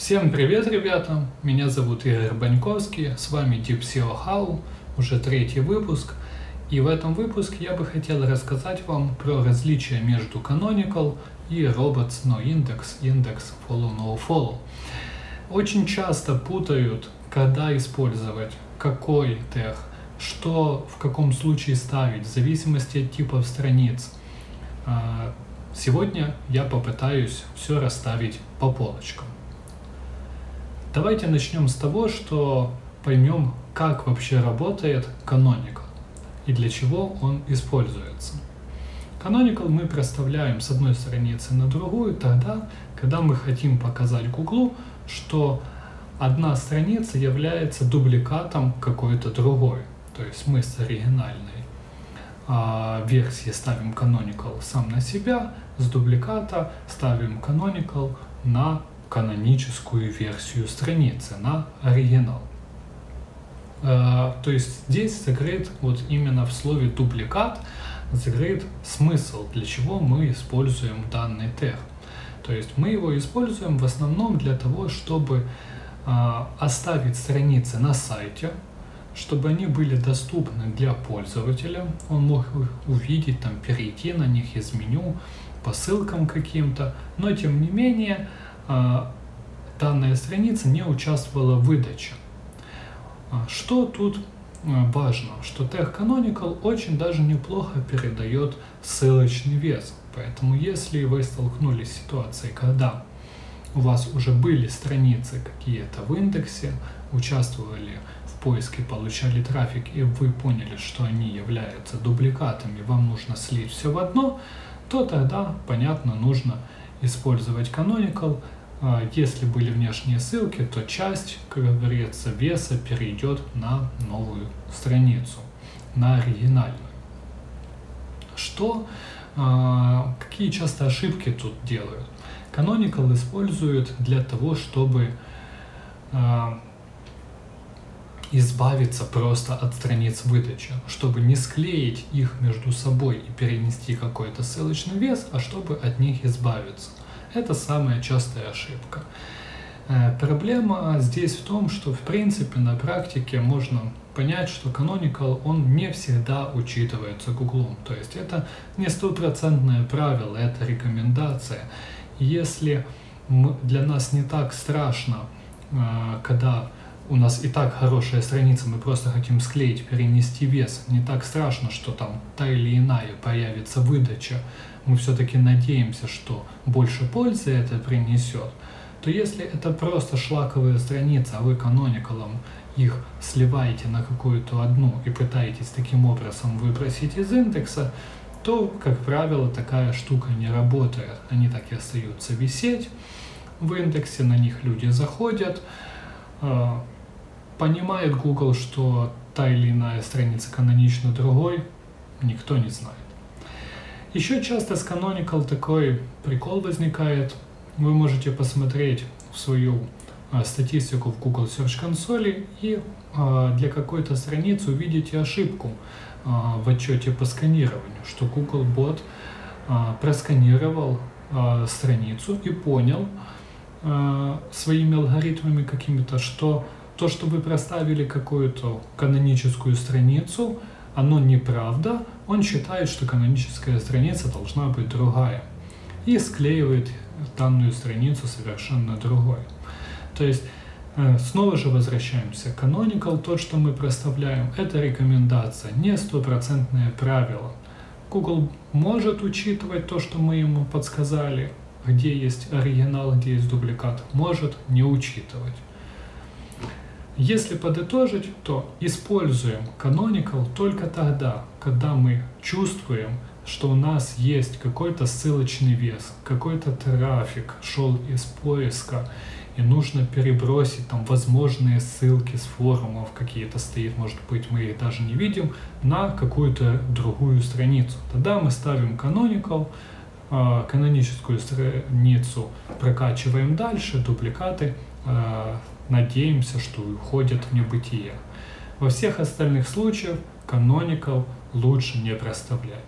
Всем привет, ребята! Меня зовут Игорь Баньковский, с вами Deep SEO How, уже третий выпуск. И в этом выпуске я бы хотел рассказать вам про различия между Canonical и Robots No Index, Index Follow No Follow. Очень часто путают, когда использовать, какой тег, что в каком случае ставить, в зависимости от типов страниц. А, сегодня я попытаюсь все расставить по полочкам. Давайте начнем с того, что поймем, как вообще работает Canonical и для чего он используется. Canonical мы проставляем с одной страницы на другую тогда, когда мы хотим показать Google, что одна страница является дубликатом какой-то другой. То есть мы с оригинальной а, версии ставим Canonical сам на себя, с дубликата ставим Canonical на каноническую версию страницы, на оригинал. Э, то есть здесь закрыт вот именно в слове дубликат закрыт смысл, для чего мы используем данный тег. То есть мы его используем в основном для того, чтобы э, оставить страницы на сайте, чтобы они были доступны для пользователя. Он мог увидеть, там, перейти на них из меню по ссылкам каким-то, но тем не менее данная страница не участвовала в выдаче. А, что тут а, важно, что тег Canonical очень даже неплохо передает ссылочный вес. Поэтому если вы столкнулись с ситуацией, когда у вас уже были страницы какие-то в индексе, участвовали в поиске, получали трафик, и вы поняли, что они являются дубликатами, вам нужно слить все в одно, то тогда, понятно, нужно использовать Canonical, а, если были внешние ссылки, то часть, как говорится, веса перейдет на новую страницу, на оригинальную. Что, а, какие часто ошибки тут делают? Canonical используют для того, чтобы а, избавиться просто от страниц выдачи, чтобы не склеить их между собой и перенести какой-то ссылочный вес, а чтобы от них избавиться. Это самая частая ошибка. Э, проблема здесь в том, что в принципе на практике можно понять, что canonical он не всегда учитывается Google. То есть это не стопроцентное правило, это рекомендация. Если для нас не так страшно, э, когда у нас и так хорошая страница, мы просто хотим склеить, перенести вес. Не так страшно, что там та или иная появится выдача мы все-таки надеемся, что больше пользы это принесет, то если это просто шлаковая страница, а вы каноникалом их сливаете на какую-то одну и пытаетесь таким образом выбросить из индекса, то, как правило, такая штука не работает. Они так и остаются висеть в индексе, на них люди заходят, а, понимает Google, что та или иная страница канонична другой, никто не знает. Еще часто с Canonical такой прикол возникает. Вы можете посмотреть свою а, статистику в Google Search консоли и а, для какой-то страницы увидите ошибку а, в отчете по сканированию, что Google бот а, просканировал страницу и понял своими алгоритмами какими-то, что то, что вы проставили какую-то каноническую страницу, оно неправда, он считает, что каноническая страница должна быть другая и склеивает данную страницу совершенно другой. То есть э, Снова же возвращаемся. Canonical, то, что мы проставляем, это рекомендация, не стопроцентное правило. Google может учитывать то, что мы ему подсказали, где есть оригинал, где есть дубликат, может не учитывать. Если подытожить, то используем canonical только тогда, когда мы чувствуем, что у нас есть какой-то ссылочный вес, какой-то трафик шел из поиска, и нужно перебросить там возможные ссылки с форумов какие-то стоит, может быть мы их даже не видим, на какую-то другую страницу. Тогда мы ставим canonical, а, каноническую страницу прокачиваем дальше, дубликаты а, надеемся, что уходят в небытие. Во всех остальных случаях каноникал лучше не проставлять.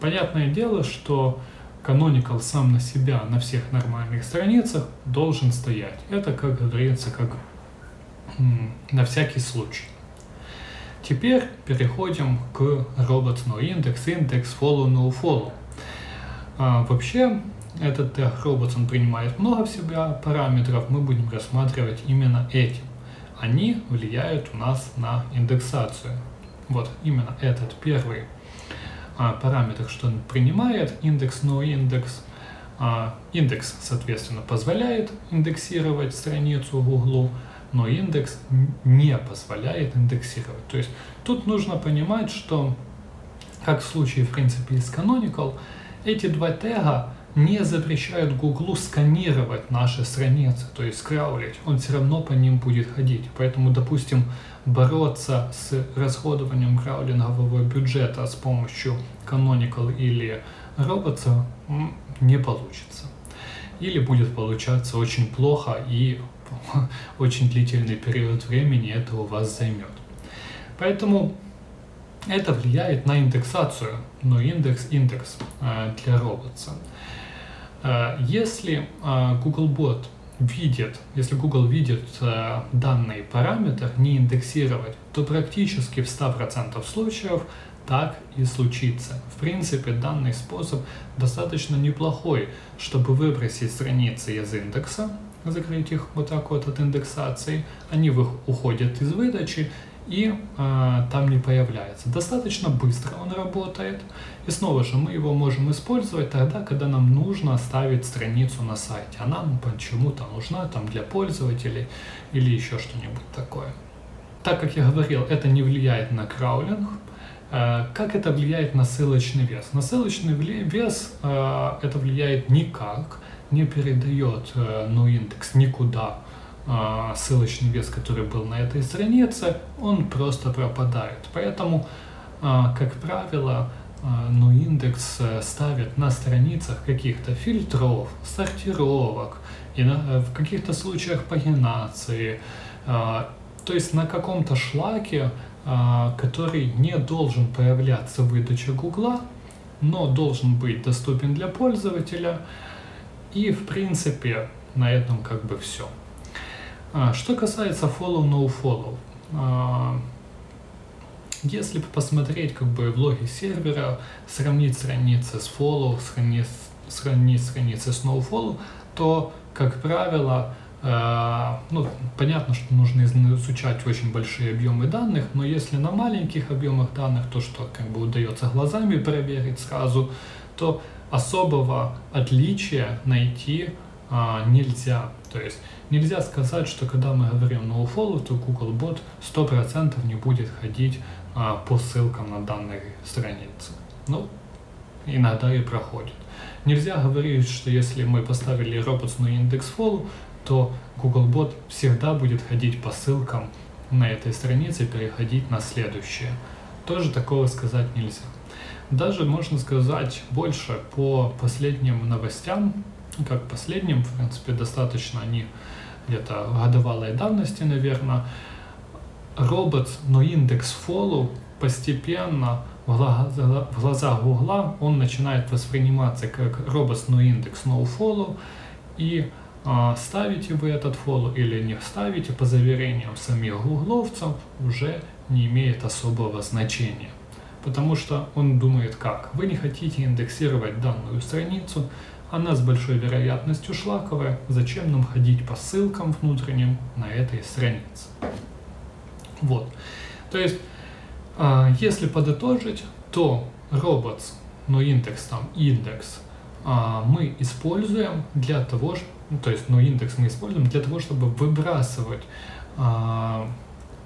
Понятное дело, что Canonical сам на себя на всех нормальных страницах должен стоять. Это, как говорится, как на всякий случай. Теперь переходим к Robots NoIndex, Index, Follow, NoFollow. А, вообще, этот тег Robots он принимает много в себя параметров, мы будем рассматривать именно эти. Они влияют у нас на индексацию. Вот именно этот первый а, параметр, что он принимает, индекс, no индекс. А, индекс, соответственно, позволяет индексировать страницу в углу, но индекс не позволяет индексировать. То есть тут нужно понимать, что, как в случае, в принципе, с Canonical, эти два тега не запрещают Гуглу сканировать наши страницы, то есть скраулить. Он все равно по ним будет ходить. Поэтому, допустим, бороться с расходованием краулингового бюджета с помощью Canonical или Robots не получится. Или будет получаться очень плохо и очень длительный период времени это у вас займет. Поэтому это влияет на индексацию, но индекс индекс э, для робота. Э, если э, Googlebot видит, если Google видит данный параметр не индексировать, то практически в 100% случаев так и случится. В принципе, данный способ достаточно неплохой, чтобы выбросить страницы из индекса, закрыть их вот так вот от индексации, они уходят из выдачи и э, там не появляется. Достаточно быстро он работает. И снова же мы его можем использовать тогда, когда нам нужно оставить страницу на сайте. Она нам почему-то нужна там для пользователей или еще что-нибудь такое. Так как я говорил, это не влияет на краулинг. Э, как это влияет на ссылочный вес? На ссылочный вес э, это влияет никак не передает э, ну, индекс никуда э, ссылочный вес, который был на этой странице, он просто пропадает. Поэтому, э, как правило, ну, индекс ставит на страницах каких-то фильтров, сортировок, и на, в каких-то случаях пагинации, то есть на каком-то шлаке, который не должен появляться в выдаче Гугла, но должен быть доступен для пользователя, и в принципе на этом как бы все. А, что касается follow, no follow. А, если посмотреть как бы влоги сервера, сравнить страницы с follow, сравнить, сравнить страницы с no follow, то, как правило, Uh, ну, понятно, что нужно изучать очень большие объемы данных, но если на маленьких объемах данных, то что как бы удается глазами проверить сразу, то особого отличия найти а, нельзя. То есть нельзя сказать, что когда мы говорим nofollow, то Googlebot 100% не будет ходить а, по ссылкам на данной странице. Ну, иногда и проходит. Нельзя говорить, что если мы поставили robots на индекс follow, то Googlebot всегда будет ходить по ссылкам на этой странице и переходить на следующее. Тоже такого сказать нельзя. Даже можно сказать больше по последним новостям, как последним, в принципе, достаточно они где-то годовалой давности, наверное. Робот, но индекс follow постепенно в глазах Гугла он начинает восприниматься как робот но индекс no follow и а, ставите вы этот follow или не ставите по заверениям самих гугловцев уже не имеет особого значения потому что он думает как. Вы не хотите индексировать данную страницу, она с большой вероятностью шлаковая, зачем нам ходить по ссылкам внутренним на этой странице. Вот. То есть, а, если подытожить, то robots, но индекс там, индекс, а, мы используем для того, ну, то есть, но индекс мы используем для того, чтобы выбрасывать а,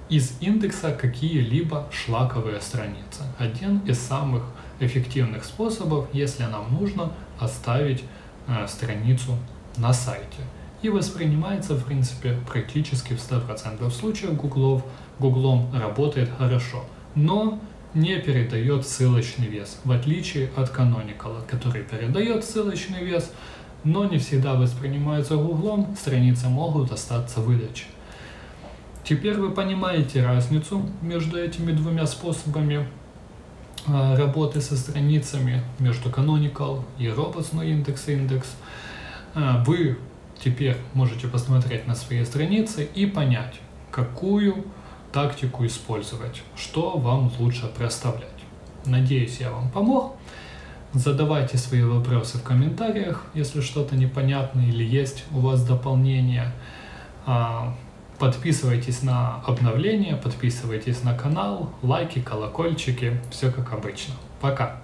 из индекса какие-либо шлаковые страницы. Один из самых эффективных способов, если нам нужно оставить э, страницу на сайте. И воспринимается, в принципе, практически в 100% случаев гуглов, гуглом работает хорошо, но не передает ссылочный вес, в отличие от Canonical, который передает ссылочный вес, но не всегда воспринимается гуглом, страницы могут остаться выдачи. Теперь вы понимаете разницу между этими двумя способами. Э, работы со страницами между Canonical и Robots, индекс индекс, э, вы теперь можете посмотреть на свои страницы и понять, какую тактику использовать, что вам лучше проставлять. Надеюсь, я вам помог. Задавайте свои вопросы в комментариях, если что-то непонятно или есть у вас дополнение. Подписывайтесь на обновления, подписывайтесь на канал, лайки, колокольчики, все как обычно. Пока!